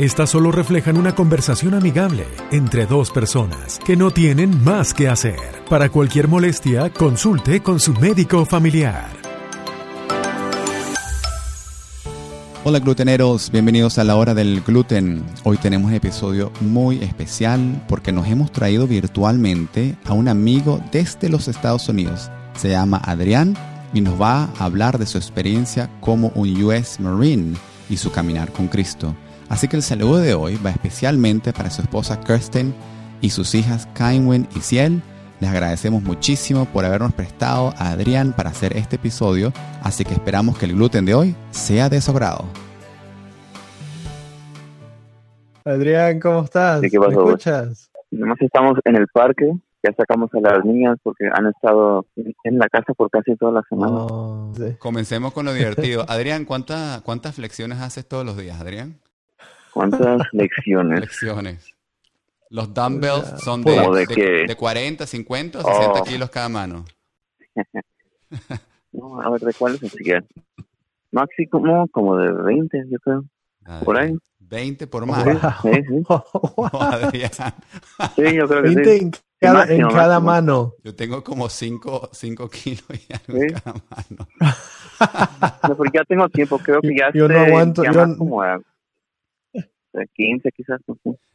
Estas solo reflejan una conversación amigable entre dos personas que no tienen más que hacer. Para cualquier molestia, consulte con su médico familiar. Hola gluteneros, bienvenidos a la hora del gluten. Hoy tenemos un episodio muy especial porque nos hemos traído virtualmente a un amigo desde los Estados Unidos. Se llama Adrián y nos va a hablar de su experiencia como un US Marine y su caminar con Cristo. Así que el saludo de hoy va especialmente para su esposa Kirsten y sus hijas Kainwen y Ciel. Les agradecemos muchísimo por habernos prestado a Adrián para hacer este episodio, así que esperamos que el gluten de hoy sea de su agrado. Adrián, ¿cómo estás? ¿qué pasó? ¿Me escuchas? Nomás estamos en el parque, ya sacamos a las niñas porque han estado en la casa por casi toda la semana. Oh, sí. Comencemos con lo divertido. Adrián, ¿cuánta- ¿cuántas flexiones haces todos los días, Adrián? ¿Cuántas lecciones? Flexiones. Los dumbbells son de, ¿Cómo de de- qué? de 40, 50 o 60 Oh. kilos cada mano. No, a ver, ¿de cuáles siguen? Máximo como de 20, yo creo. Por ahí. 20 por Wow. mano. Sí, sí. Sí, yo creo que 20 sí. en cada, Máximo, en cada máximo. mano. Yo tengo como 5 kilos y algo Sí. en cada mano. No, porque ya tengo tiempo, creo que ya Yo no sé, aguanto, ya yo más no- como a, de 15 quizás.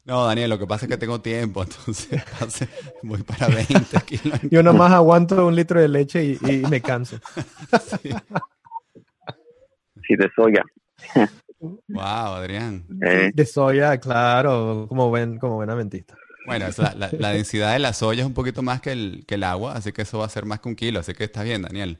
no Daniel, lo que pasa es que tengo tiempo, entonces voy para 20 kilos. Yo nomás aguanto un litro de leche y, y me canso. Sí. Sí, de soya. Wow, Adrián. Eh, De soya, claro, como buen, como buen adventista. Bueno, es la, la- la densidad de la soya es un poquito más que el, que el agua, así que eso va a ser más que un kilo, así que estás bien, Daniel.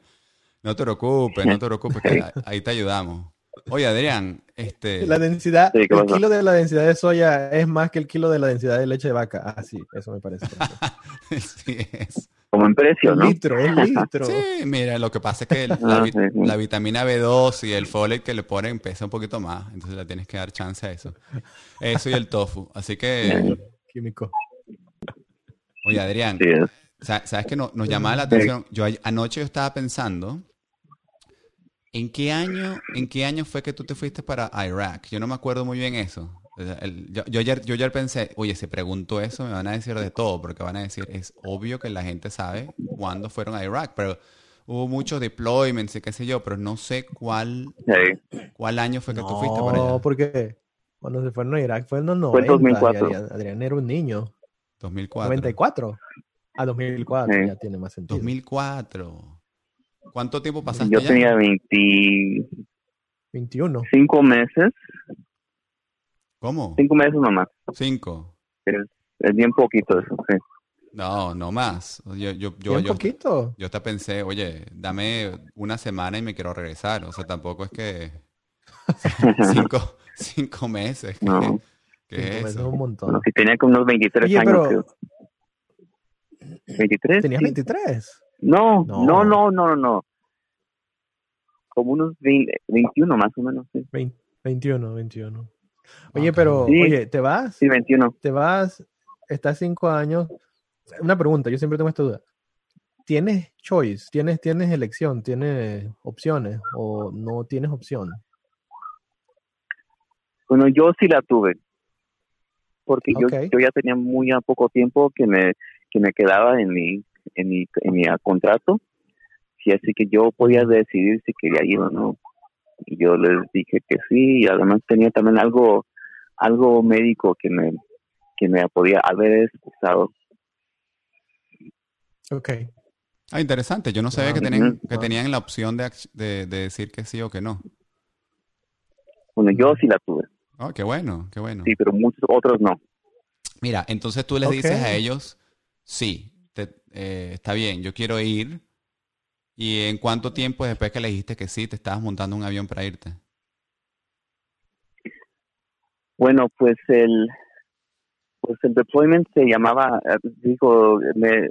No te preocupes, no te preocupes, que ahí- ahí te ayudamos. Oye, Adrián, este... La densidad, Sí, ¿qué el kilo de la densidad de soya es más que el kilo de la densidad de leche de vaca. Ah, sí, eso me parece. sí es. como en precio, Un ¿no? litro, un litro. Sí, mira, lo que pasa es que la, Ah, vi- sí, sí. la vitamina B2 y el folate que le ponen pesa un poquito más, entonces le tienes que dar chance a eso. Eso y el tofu. Así que, Químico. oye, Adrián, Sí, es. Sa- ¿Sabes que no, nos llamaba la atención? Yo anoche yo estaba pensando, ¿en qué año, en qué año fue que tú te fuiste para Irak? Yo no me acuerdo muy bien eso. Yo, yo ayer, yo ayer pensé, oye, si pregunto eso me van a decir de todo, porque van a decir, es obvio que la gente sabe cuándo fueron a Irak, pero hubo muchos deployments y qué sé yo, pero no sé cuál, Sí. cuál año fue que tú fuiste para No, allá. porque cuando se fueron a Irak fue en los 90. Fue en 2004. y Adrián, Adrián era un niño. 2004. 94. Ah, 2004, Sí. ya tiene más sentido. 2004. ¿Cuánto tiempo pasaste Yo allá? tenía 25 21. meses, ¿Cómo? 5 meses nomás. Cinco. Es bien poquito eso, sí. No, no más. Yo, yo, yo, yo, poquito. yo hasta pensé, oye, dame una semana y me quiero regresar. O sea, tampoco es que cinco, cinco meses. ¿Qué, No. qué Cinco es meses es eso? un montón. Bueno, si tenía como unos 23 Oye, años, pero- creo. ¿23? ¿Tenías sí. 23? No, No. no, no, no. Como unos 20 21 más o menos, sí. 20, 21, 21. Oye, pero, Sí. oye, ¿te vas? Sí, 21. ¿Te vas? Estás cinco años. Una pregunta, yo siempre tengo esta duda. ¿Tienes choice? ¿Tienes, tienes elección? ¿Tienes opciones? ¿O no tienes opción? Bueno, yo sí la tuve. Porque yo, yo ya tenía muy a poco tiempo que me, que me quedaba en mi, en mi, en mi ah, contrato. Y así que yo podía decidir si quería ir o no. Y yo les dije que sí, y además tenía también algo, algo médico que me, que me podía haber expulsado. Ok. Ah, interesante. Yo no sabía que Wow. tenían, que tenían la opción de, ac- de, de decir que sí o que no. Bueno, yo sí la tuve, Oh, qué bueno, qué bueno. sí, pero muchos otros no. Mira, entonces tú les dices a ellos, sí, eh, está bien, yo quiero ir. ¿Y en cuánto tiempo después que le dijiste que sí, te estabas montando un avión para irte? Bueno, pues el, pues el deployment se llamaba, eh, digo, me,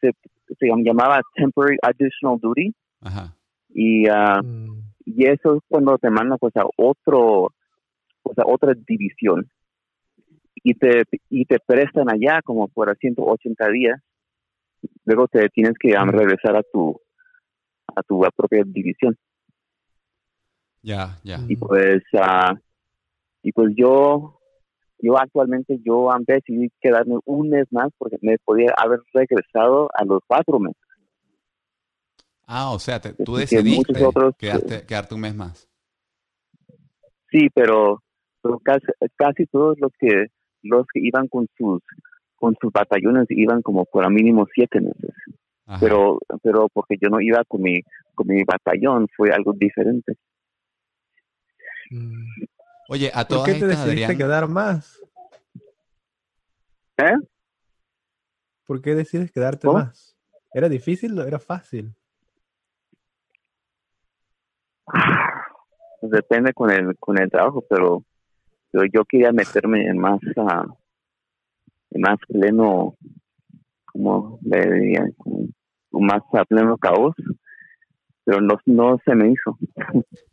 se, se llamaba temporary additional duty. Ajá. Y, Mm, y eso es cuando te mandan pues a otro, pues a otra división. Y te, y te prestan allá como por 180 días. Luego te tienes que ah, regresar a tu, a tu propia división. Ya, ya. y pues ah, y pues yo yo actualmente yo decidí quedarme un mes más porque me podía haber regresado a los cuatro meses Ah, o sea, te- tú que decidiste otros, eh, quedarte- quedarte un mes más. sí pero, pero casi, casi todos los que los que iban con sus con sus batallones iban como por a mínimo siete meses Ajá. pero pero porque yo no iba con mi con mi batallón fue algo diferente mm. Oye, a ¿Por todas qué te estas, decidiste Adrián, quedar más? ¿Eh? ¿Por qué decides quedarte ¿Cómo? más? ¿Era difícil o era fácil? Depende con el con el trabajo pero, pero yo quería meterme en más en más pleno como le diría más a pleno caos pero no, no se me hizo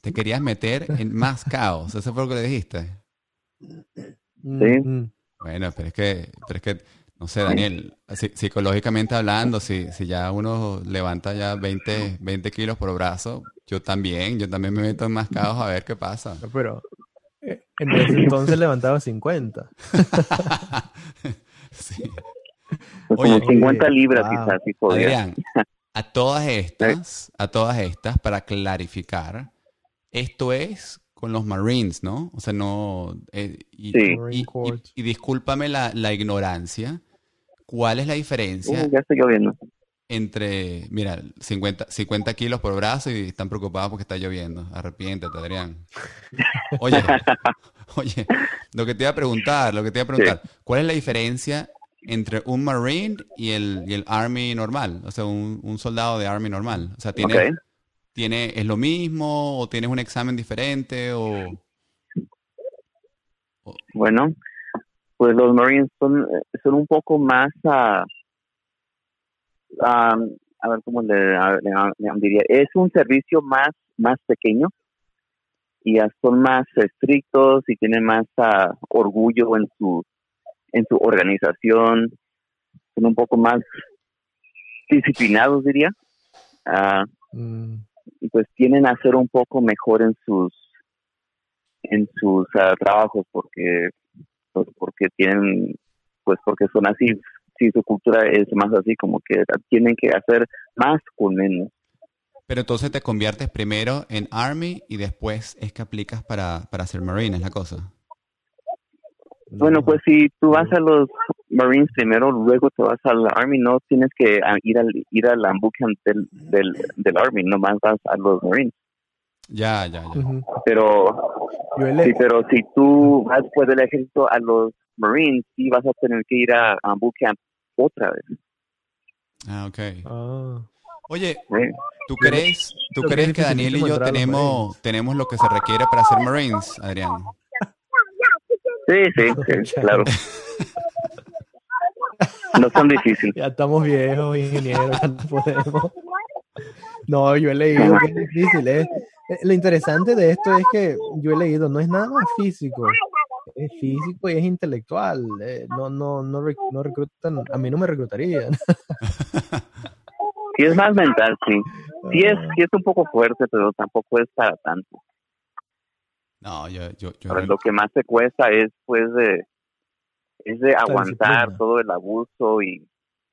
te querías meter en más caos. Eso fue lo que le dijiste. Sí. Bueno, pero es que, pero es que, no sé, Daniel, psi- psicológicamente hablando, si, si ya uno levanta ya 20, 20 kilos por brazo, yo también, yo también me meto en más caos a ver qué pasa. Pero eh, en ese entonces levantaba 50. Sí. Pues Oye, como 50 oye, libras wow. quizás podía Adrián, a todas estas, a todas estas, para clarificar, esto es con los Marines, ¿no? O sea, no... eh, y, Sí. y- Marine y- y discúlpame la, la ignorancia, ¿cuál es la diferencia Uh, ya estoy lloviendo entre, mira, 50, 50 kilos por brazo y están preocupados porque está lloviendo? Arrepiéntete, Adrián. Oye, oye, lo que te iba a preguntar, lo que te iba a preguntar, ¿cuál es la diferencia entre un Marine y el, y el Army normal? O sea, un, un soldado de Army normal. O sea, ¿tiene, tiene, ¿es lo mismo o tienes un examen diferente o... Bueno, pues los Marines son, son un poco más, ah, ah, a ver cómo le- le diría, es un servicio más, más pequeño y ah, son más estrictos y tienen más ah, orgullo en su, en su organización, son un poco más disciplinados, diría. Mm, y pues tienen a ser un poco mejor en sus en sus ah, trabajos porque pues, porque tienen pues porque son así. Si su cultura es más así como que tienen que hacer más con menos Pero entonces te conviertes primero en Army y después es que aplicas para, para ser Marine, es la cosa. bueno no. pues si tú vas a los Marines primero luego te vas al Army no tienes que ah, ir al ir al bootcamp del, del del Army nomás vas a los Marines Ya, ya, ya. Pero Sí, pero si tú vas después del ejército a los Marines, sí vas a tener que ir a, a bootcamp otra vez. Ah, ok. Ah, Oye. ¿tú crees, tú crees es que Daniel y yo tenemos, tenemos lo que se requiere para ser Marines, Adrián? Sí, sí, sí, claro. No son difíciles. ya estamos viejos, ingenieros, ya no podemos. No, yo he leído que es difícil. ¿eh? Eh, Lo interesante de esto es que yo he leído, no es nada más físico, es físico y es intelectual. eh, No, no, no, no reclutan, a mí no me reclutarían. Sí es más mental, sí. Sí es, sí es un poco fuerte, pero tampoco es para tanto. No, yo, yo, yo Ahora, lo que más te cuesta es, pues, de, es de aguantar todo el abuso y,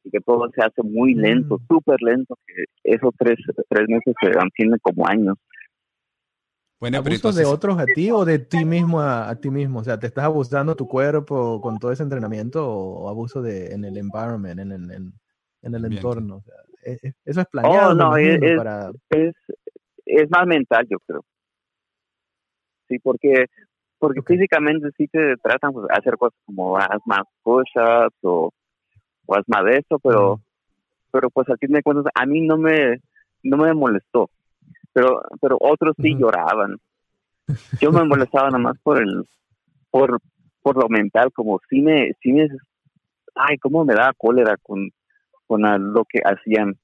y que todo se hace muy lento, Mm. súper lento, que esos tres, tres meses se mantienen como años. bueno, pero ¿Abusos de otros a ti o de ti mismo a, a ti mismo? O sea, ¿te estás abusando tu cuerpo con todo ese entrenamiento o abuso de, en el environment, en, el- en, en el entorno? O sea, eso es planeado, Oh, no, es- para... es, es más mental, yo creo. Sí, porque porque físicamente sí te tratan pues, de hacer cosas como haz más push-ups o, o haz más de eso, pero Mm. pero pues al fin de cuentas a mí no me no me molestó. Pero pero otros sí lloraban. Yo me molestaba nada más por el por por lo mental, como si me sí me ay, cómo me daba cólera con con lo que hacían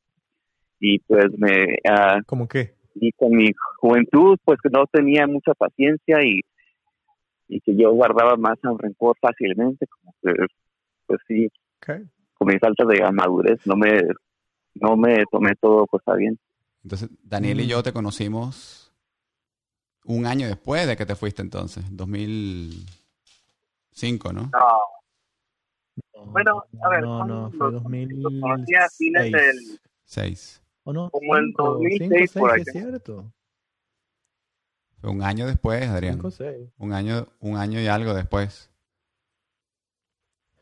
y pues me... ah, ¿Cómo qué? y con mi juventud pues que no tenía mucha paciencia y, y que yo guardaba más un rencor fácilmente como que pues sí Okay. con mi falta de madurez no me no me tomé todo pues está bien Entonces, Daniel y Mm. yo te conocimos un año después de que te fuiste entonces, 2005, ¿no? Bueno, a ver, No, no, fue los- 2006. los conocí a fines del- Seis. ¿O no? como en Cinco, 2006 cinco, por es cierto. Fue un año después, Adrián. 5 6. Un año, un año y algo después.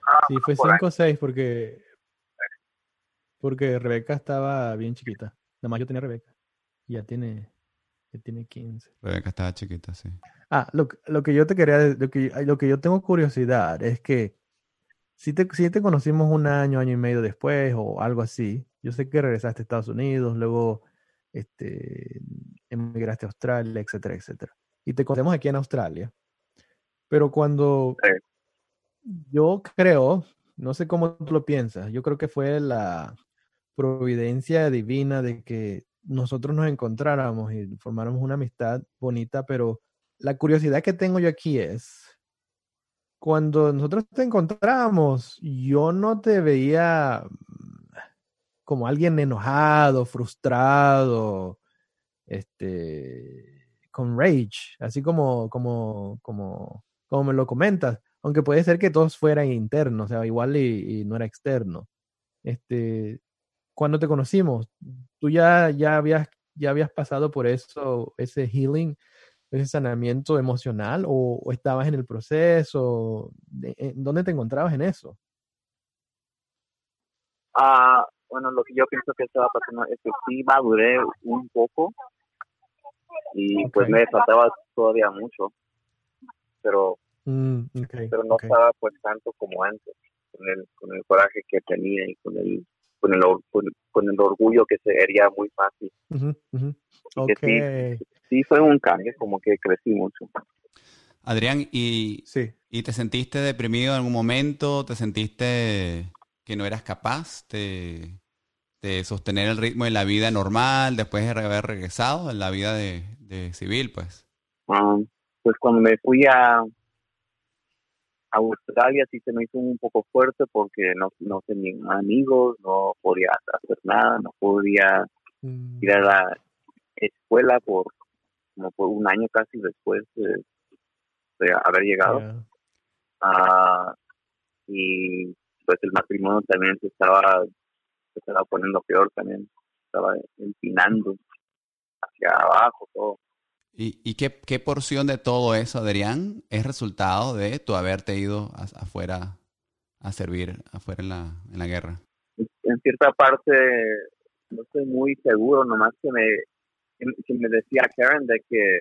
ah, Sí, fue por ahí. 5 6 porque porque Rebeca estaba bien chiquita. Nada más yo tenía Rebeca. Y Ya tiene ya tiene 15. Rebeca estaba chiquita, sí. Ah, lo, que- lo que yo te quería, lo que, lo que yo tengo curiosidad es que si te, si te conocimos un año, año y medio después o algo así, yo sé que regresaste a Estados Unidos, luego este, emigraste a Australia, etcétera, etcétera. Y te conocemos aquí en Australia. Pero cuando Sí. yo creo, no sé cómo tú lo piensas, yo creo que fue la providencia divina de que nosotros nos encontráramos y formáramos una amistad bonita, pero la curiosidad que tengo yo aquí es, cuando nosotros te encontramos, yo no te veía como alguien enojado, frustrado, este, con rage, así como, como, como, como me lo comentas, aunque puede ser que todos fueran internos, o sea, igual y, y no era externo. Este, cuando te conocimos, tú ya, ya habías, ya habías pasado por eso, ese healing, ese sanamiento emocional, o, o estabas en el proceso, de- en- ¿dónde te encontrabas en eso? Ah, bueno, lo que yo pienso que estaba pasando es que sí maduré un poco y pues me faltaba todavía mucho, pero Mm, pero no estaba pues tanto como antes con el con el coraje que tenía y con el con el con, con el orgullo que sería muy fácil. Que Ok, Sí fue un cambio, como que crecí mucho. Adrián, ¿y, sí. ¿y te sentiste deprimido en algún momento? ¿Te sentiste que no eras capaz de, de sostener el ritmo de la vida normal después de haber regresado en la vida de, de civil, pues? Ah, pues cuando me fui a, a Australia sí se me hizo un poco fuerte porque no, no tenía amigos, no podía hacer nada, no podía Mm, ir a la escuela por como por un año casi después de, de haber llegado. Ah, y pues el matrimonio también se estaba, se estaba poniendo peor también, estaba empinando hacia abajo todo. ¿Y, y qué, qué porción de todo eso, Adrián, es resultado de tu haberte ido a- afuera a servir, afuera en la, en la guerra? en cierta parte no estoy muy seguro, nomás que me, que me decía Karen de que,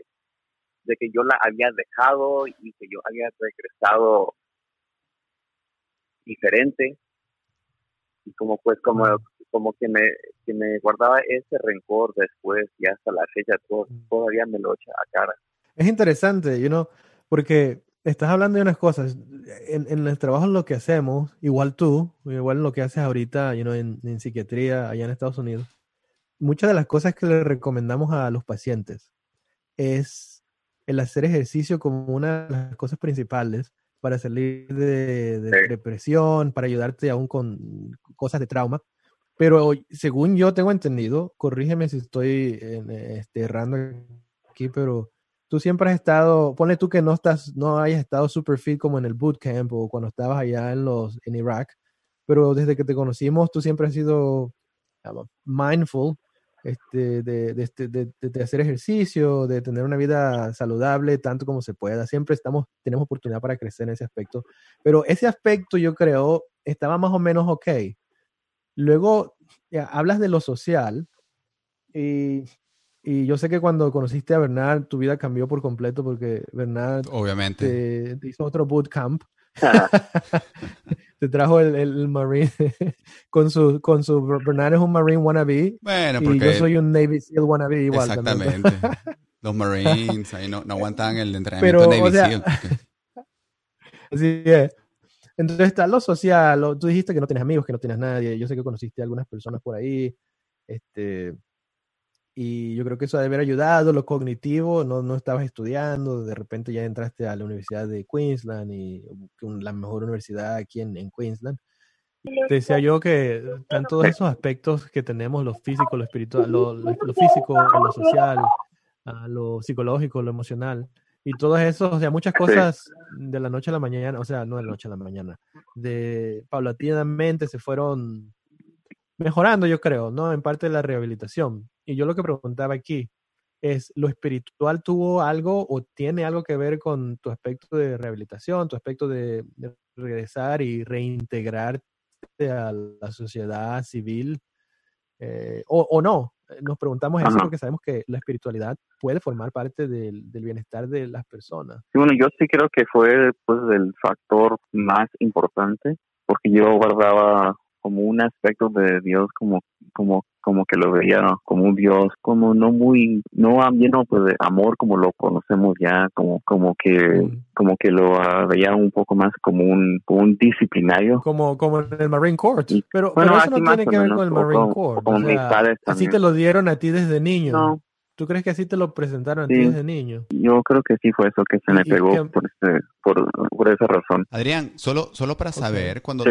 de que yo la había dejado y que yo había regresado diferente. Y como pues como como que me que me guardaba ese rencor después y hasta la fecha to- todavía me lo echa a cara. Es interesante, you know, porque estás hablando de unas cosas. En, en el trabajo lo que hacemos, igual tú, igual lo que haces ahorita, you know, en, en psiquiatría allá en Estados Unidos, muchas de las cosas que le recomendamos a los pacientes es el hacer ejercicio como una de las cosas principales para salir de, de Sí. depresión, para ayudarte aún con cosas de trauma. Pero según yo tengo entendido, corrígeme si estoy en, este, errando aquí, pero tú siempre has estado, ponle tú que no estás, no hayas estado super fit como en el bootcamp o cuando estabas allá en los, en Irak, pero desde que te conocimos tú siempre has sido um, mindful este, de, de, este- de- de- de hacer ejercicio, de tener una vida saludable tanto como se pueda. Siempre estamos, tenemos oportunidad para crecer en ese aspecto. Pero ese aspecto yo creo estaba más o menos ok. Luego ya, hablas de lo social y, y yo sé que cuando conociste a Bernard tu vida cambió por completo porque Bernard Obviamente. te, te hizo otro bootcamp te trajo el, el, Marine con su, con su Bernard es un Marine wannabe Bueno, y porque yo soy un Navy SEAL wannabe igual. también. exactamente. Los Marines ahí no, no aguantaban el entrenamiento Pero, Navy o sea, SEAL, Así es. Entonces está lo social, lo- tú dijiste que no tienes amigos, que no tienes nadie, yo sé que conociste a algunas personas por ahí, Este, y yo creo que eso debe haber ayudado, lo cognitivo, no, no estabas estudiando, de repente ya entraste a la Universidad de Queensland y la mejor universidad aquí en, en Queensland. Decía yo que están todos esos aspectos que tenemos, lo físico, lo espiritual, lo, lo, físico, lo social, ah, lo psicológico, lo emocional, y todo eso, o sea, muchas cosas de la noche a la mañana, o sea, no de la noche a la mañana, de paulatinamente se fueron mejorando, yo creo, ¿no? En parte de la rehabilitación. Y yo lo que preguntaba aquí es, ¿lo espiritual tuvo algo o tiene algo que ver con tu aspecto de rehabilitación, tu aspecto de, de regresar y reintegrarte a la sociedad civil eh, o, no. Nos preguntamos eso porque sabemos que la espiritualidad puede formar parte del, del, bienestar de las personas. Bueno, yo sí creo que fue pues el factor más importante porque yo guardaba como un aspecto de Dios como como como que lo veía como un Dios como no muy no lleno pues de amor como lo conocemos ya como como que mm. como que lo uh, veía un poco más como un como un disciplinario como como en el Marine Corps pero, pero eso no tiene que ver con el Marine Corps como, así te lo dieron a ti desde niño no. ¿Tú crees que así te lo presentaron a ti desde niño? Yo creo que sí fue eso que se me pegó por, este, por, por, esa razón. Adrián, solo, solo para saber, cuando,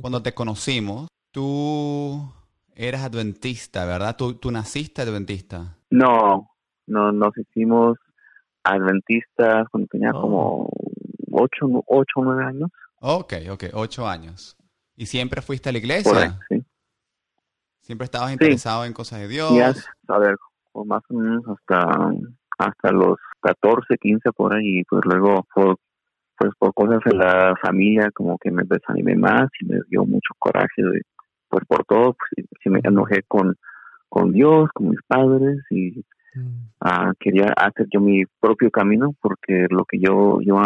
cuando te conocimos, tú eras adventista, ¿verdad? ¿Tú, tú naciste adventista? No, no, nos hicimos adventistas cuando tenía oh. como ocho, ocho o nueve años. Ok, ok, ocho años. ¿Y siempre fuiste a la iglesia? sí. ¿Siempre estabas interesado en cosas de Dios? a ver, más o menos hasta, hasta los 14, 15 por ahí, pues luego fue pues por cosas de la familia como que me desanimé más y me dio mucho coraje de, pues por todo, pues sí me enojé con, con Dios, con mis padres y mm. ah, quería hacer yo mi propio camino porque lo que yo yo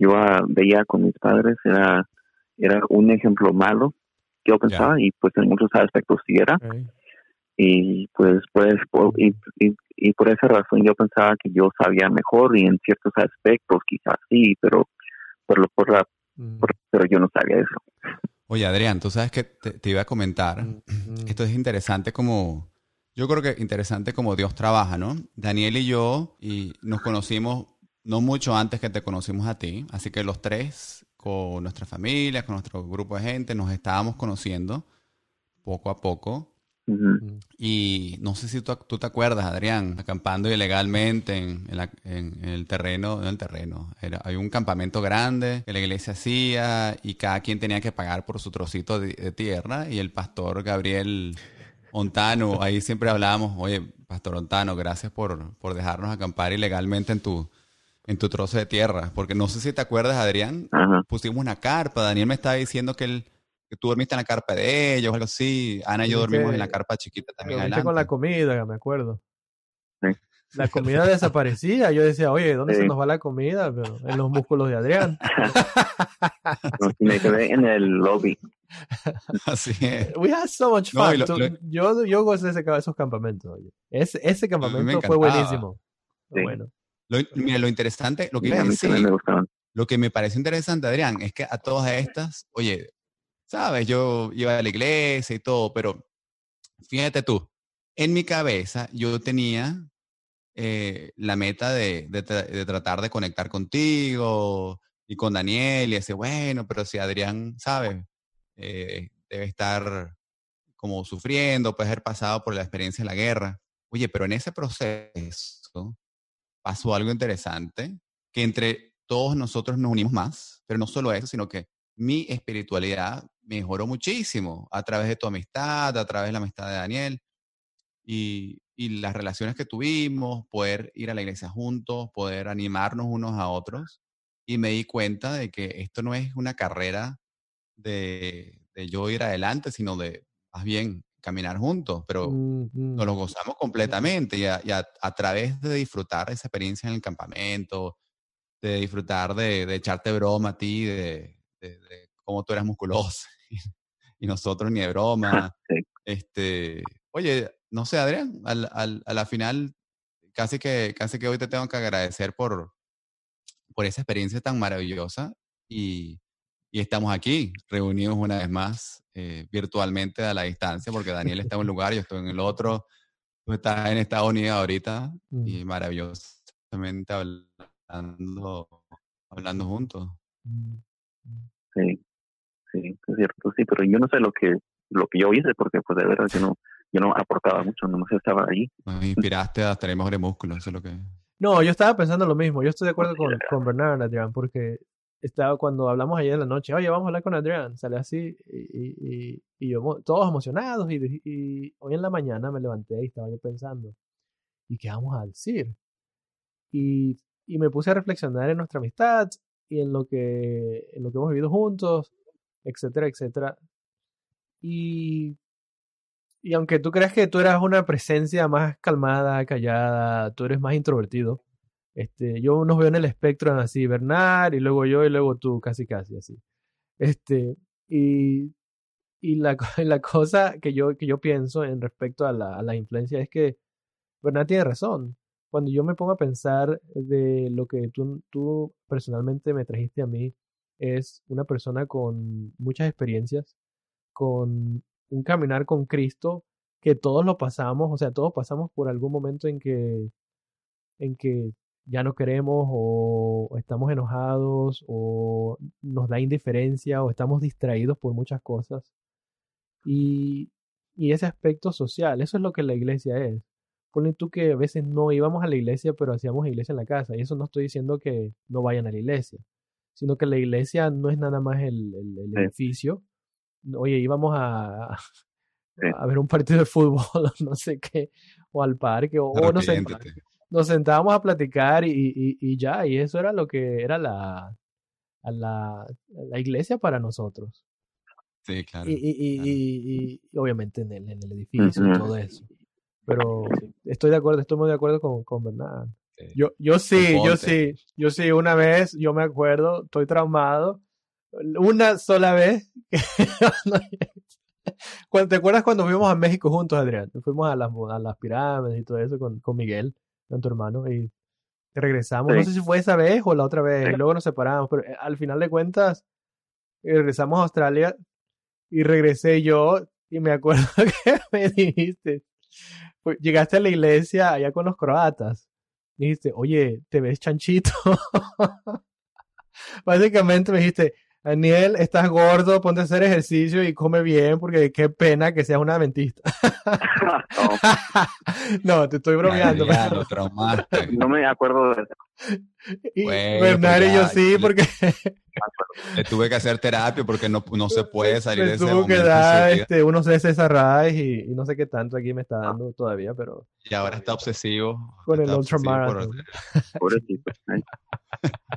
yo veía con mis padres era era un ejemplo malo que yo pensaba y pues en muchos aspectos sí era y pues pues por, y, y, por esa razón yo pensaba que yo sabía mejor y en ciertos aspectos quizás sí pero por, por la mm. pero yo no sabía eso Oye, Adrián, tú sabes que te, iba a comentar. Esto es interesante como. Yo creo que interesante como Dios trabaja, ¿no? Daniel y yo y nos conocimos no mucho antes que te conocimos a ti. Así que los tres, con nuestras familias, con nuestro grupo de gente, nos estábamos conociendo poco a poco. Y no sé si tú, te acuerdas, Adrián, acampando ilegalmente en, el terreno, en el terreno. Era, hay un campamento grande que la iglesia hacía y cada quien tenía que pagar por su trocito de, tierra y el pastor Gabriel Ontano, ahí siempre hablábamos, oye, pastor Ontano, gracias por, por dejarnos acampar ilegalmente en tu, en tu trozo de tierra. Porque no sé si te acuerdas, Adrián, pusimos una carpa, Daniel me estaba diciendo que él que tú dormiste en la carpa de ellos o algo así. Ana y yo dormimos en la carpa chiquita también. Adelante. con la comida, me acuerdo. La comida desaparecía. Yo decía, oye, ¿dónde se nos va la comida? Pero en los músculos de Adrián. me quedé en el lobby. Así es. We had so much fun. yo, yo gocé ese, esos campamentos. Ese, ese campamento fue buenísimo. Bueno. Lo, mira, lo interesante, lo que, lo que me parece interesante, Adrián, es que a todas estas, oye, sabes, yo iba a la iglesia y todo, pero fíjate tú, en mi cabeza yo tenía eh, la meta de, tratar de conectar contigo y con Daniel y decir, bueno, pero si Adrián, ¿sabes? Eh, debe estar como sufriendo, puede haber pasado por la experiencia de la guerra. Oye, pero en ese proceso pasó algo interesante, que entre todos nosotros nos unimos más, pero no solo eso, sino que mi espiritualidad mejoró muchísimo a través de tu amistad, a través de la amistad de Daniel y, las relaciones que tuvimos, poder ir a la iglesia juntos, poder animarnos unos a otros. Y me di cuenta de que esto no es una carrera de, yo ir adelante, sino de más bien caminar juntos, pero nos lo gozamos completamente y, a, través de disfrutar esa experiencia en el campamento, de disfrutar de, echarte broma a ti, de, de, cómo tú eras musculoso y nosotros ni de broma. Este, oye, no sé, Adrián, al, al, a la final casi que, casi que hoy te tengo que agradecer por, por esa experiencia tan maravillosa y, Y estamos aquí, reunidos una vez más, eh, virtualmente a la distancia, porque Daniel está en un lugar, yo estoy en el otro. Tú estás en Estados Unidos ahorita Mm. y maravillosamente hablando, hablando juntos. Mm. Sí, sí, es cierto, sí, pero yo no sé lo que lo que yo hice porque pues de verdad yo no yo no aportaba mucho, nomás estaba ahí. Nos inspiraste a tener mejores músculos, eso es lo que... No, yo estaba pensando lo mismo. Yo estoy de acuerdo con, con Bernard, Adrián, porque estaba cuando hablamos ayer en la noche, oye, vamos a hablar con Adrián, sale así, y, y, y- y yo, todos emocionados, y, y hoy en la mañana me levanté y estaba yo pensando, ¿y qué vamos a decir? Y, y me puse a reflexionar en nuestra amistad y en lo que, en lo que hemos vivido juntos, etcétera, etcétera. Y, y aunque tú creas que tú eras una presencia más calmada, callada, tú eres más introvertido, este, yo nos veo en el espectro así, Bernard, y luego yo, y luego tú, casi casi así. Este, y, y la, la cosa que yo, que yo pienso en respecto a la, a la influencia es que Bernard tiene razón. Cuando yo me pongo a pensar de lo que tú, tú personalmente me trajiste a mí, es una persona con muchas experiencias, con un caminar con Cristo, que todos lo pasamos, o sea, todos pasamos por algún momento en que, en que ya no queremos o estamos enojados o nos da indiferencia o estamos distraídos por muchas cosas. Y, y ese aspecto social, eso es lo que la iglesia es. Ponle tú que a veces no íbamos a la iglesia, pero hacíamos iglesia en la casa. Y eso no estoy diciendo que no vayan a la iglesia, sino que la iglesia no es nada más el, el- el Sí. edificio. Oye, íbamos a, Sí. a ver un partido de fútbol, no sé qué, o al parque, o, o no sé, nos sentábamos a platicar y, y, y ya, y eso era lo que era la, a la, la iglesia para nosotros. Sí, claro. Y, claro. obviamente en el, en el edificio y todo eso. Pero estoy de acuerdo, estoy muy de acuerdo con, con Bernard. Sí. Yo, yo sí, yo sí, yo sí, una vez, yo me acuerdo, estoy traumado, una sola vez. Cuando, ¿Te acuerdas cuando fuimos a México juntos, Adrián? Fuimos a las, a las pirámides y todo eso con, con Miguel, con tu hermano, y regresamos. No Sí. sé si fue esa vez o la otra vez, Sí. y luego nos separamos, pero eh, al final de cuentas, eh, regresamos a Australia y regresé yo y me acuerdo que me dijiste, llegaste a la iglesia allá con los croatas, dijiste, oye, te ves chanchito. Básicamente me dijiste, Daniel, estás gordo, ponte a hacer ejercicio y come bien porque qué pena que seas una adventista. no, te estoy bromeando. Ya, pero- lo traumaste. no me acuerdo de eso. Y Bueno, Bernard pues y yo sí, le- porque Le tuve que hacer terapia porque no, no se puede salir me de ese tuvo que momento en dar este, unos César Rice y, y no sé qué tanto aquí me está dando todavía, pero Y ahora está obsesivo. con el está por- ultramarathon. Pobrecito.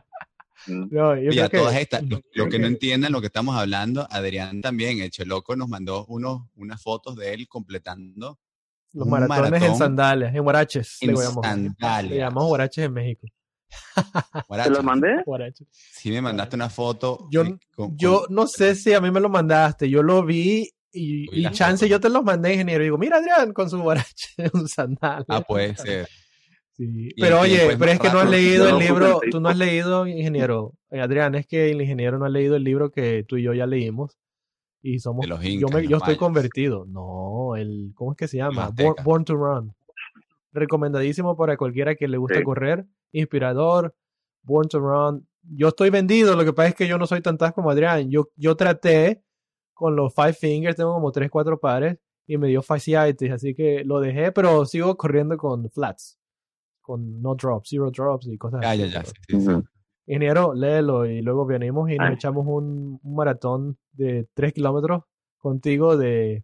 No, yo Y a creo que- todas estas, lo, lo que no entiendan lo que estamos hablando, Adrián también, el Cheloco nos mandó unos, unas fotos de él completando los maratones en maratón sandalias, en huaraches, le en llamamos. Le sandalias. llamamos huaraches en México. ¿Te los mandé? Huaraches. Sí me mandaste una foto. Yo- con- Yo con- no sé si a mí me lo mandaste, yo lo vi y, chance foto. yo te los mandé, ingeniero. Y digo, mira Adrián con su huarache, un sandal. Ah, puede ser. Sí. Pero oye, pero es que no has leído el lo libro, tú no has leído, ingeniero. Eh, Adrián, es que el ingeniero no ha leído el libro que tú y yo ya leímos. Y somos, De los yo, incas, me- yo estoy mayas. convertido. No, el, ¿cómo es que se llama? Born, to Run. Recomendadísimo para cualquiera que le guste Sí. correr. Inspirador. Born to Run. Yo estoy vendido, lo que pasa es que yo no soy tan tas como Adrián. Yo, yo traté con los Five Fingers, tengo como 3, 4 pares y me dio fasciitis, así que lo dejé, pero sigo corriendo con flats, con no drops, zero drops y cosas Ya, así. ya, ya. pero- sí, sí, sí. Ujú. Ingeniero, léelo y luego venimos y nos Ay. echamos un, un maratón de 3 kilómetros contigo de,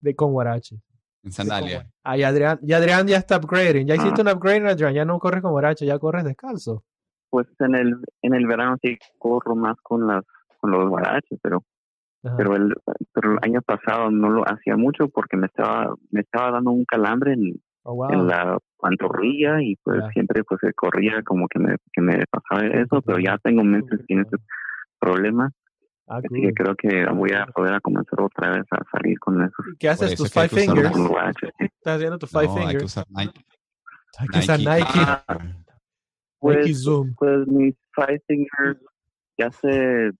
de con Guarache. En sandalia. Ah, y Adrián, y Adrián ya está upgrading. Ya hiciste Ah. un upgrade, Adrián. Ya no corres con Guarache, ya corres descalzo. Pues en el en el verano sí corro más con las con los guaraches, pero Ajá. pero el pero el año pasado no lo hacía mucho porque me estaba me estaba dando un calambre en, Oh, wow. en la pantorrilla y pues siempre pues se corría como que me que me pasaba eso, pero ya tengo meses sin ese problema, Ah, así cool. que creo que voy a poder a comenzar otra vez a salir con esos ¿Qué haces? eso Tus five fingers. Estás haciendo tus five No, hay que fingers. usar Nike. Hay que usar Nike. Ah, Pues, Nike Zoom. pues mis five fingers ya se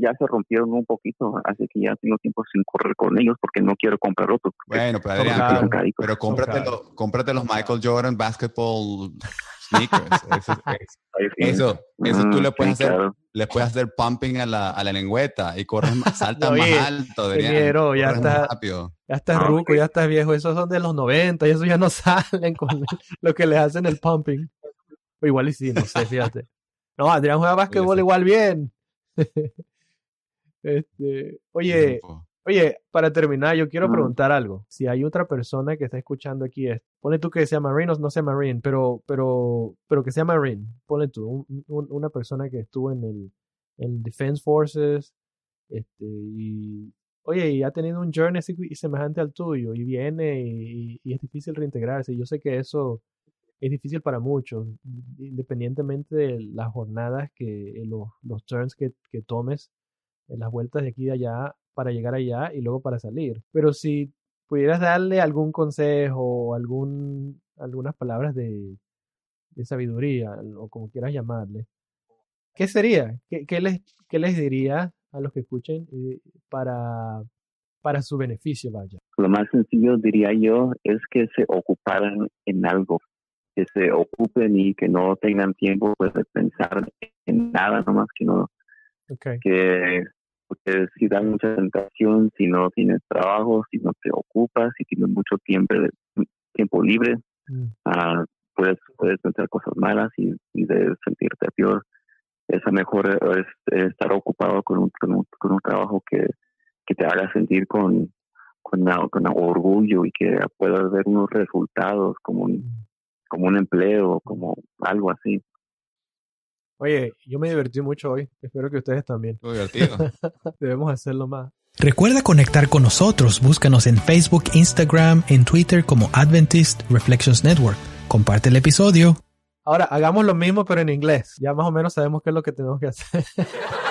ya se rompieron un poquito, así que ya tengo tiempo sin correr con ellos porque no quiero comprar otros. Bueno, pero Adrián, pero, pero cómprate, caros. lo- cómprate los Michael Jordan basketball sneakers. Eso, eso, eso tú Mm, le puedes sí, hacer, claro. le puedes hacer pumping a la, a la lengüeta y corres más, saltas Oye, más alto, Adrián. ingeniero, ya corres más está- rápido. Ya estás Ah, ruco, ya estás viejo. Esos son de los 90 y eso ya no salen con lo que les hacen el pumping. O igual y sí, no sé, fíjate. No, Adrián juega básquetbol sí. igual bien. Este, oye, oye, para terminar, yo quiero preguntar algo. Si hay otra persona que está escuchando aquí, es, pone tú que sea Marine o no sea Marine, pero, pero, pero que sea Marine. Pone tú, un- un- una persona que estuvo en el en Defense Forces, este, y oye, y ha tenido un journey semejante al tuyo, y viene y, y es difícil reintegrarse. Yo sé que eso es difícil para muchos, independientemente de las jornadas que, los, los turns que, que tomes, las vueltas de aquí y de allá para llegar allá y luego para salir. Pero si pudieras darle algún consejo o algún, algunas palabras de, de sabiduría, o como quieras llamarle, ¿qué sería? ¿Qué, qué les, qué les diría a los que escuchen eh, para, para su beneficio, vaya? Lo más sencillo, diría yo, es que se ocuparan en algo, que se ocupen y que no tengan tiempo pues, de pensar en nada, nomás que no, Okay. que porque si da mucha tentación, si no tienes trabajo, si no te ocupas, si tienes mucho tiempo, tiempo libre, Mm, ah, puedes, puedes pensar cosas malas y, y de sentirte peor. Es mejor es, es estar ocupado con un, con un, con un trabajo que, que te haga sentir con, con, con orgullo y que puedas ver unos resultados como un, como un empleo, como algo así. Oye, yo me divertí mucho hoy. Espero que ustedes también. Muy divertido. Debemos hacerlo más. Recuerda conectar con nosotros. Búscanos en Facebook, Instagram, en Twitter como Adventist Reflections Network. Comparte el episodio. Ahora, hagamos lo mismo, pero en inglés. Ya más o menos sabemos qué es lo que tenemos que hacer.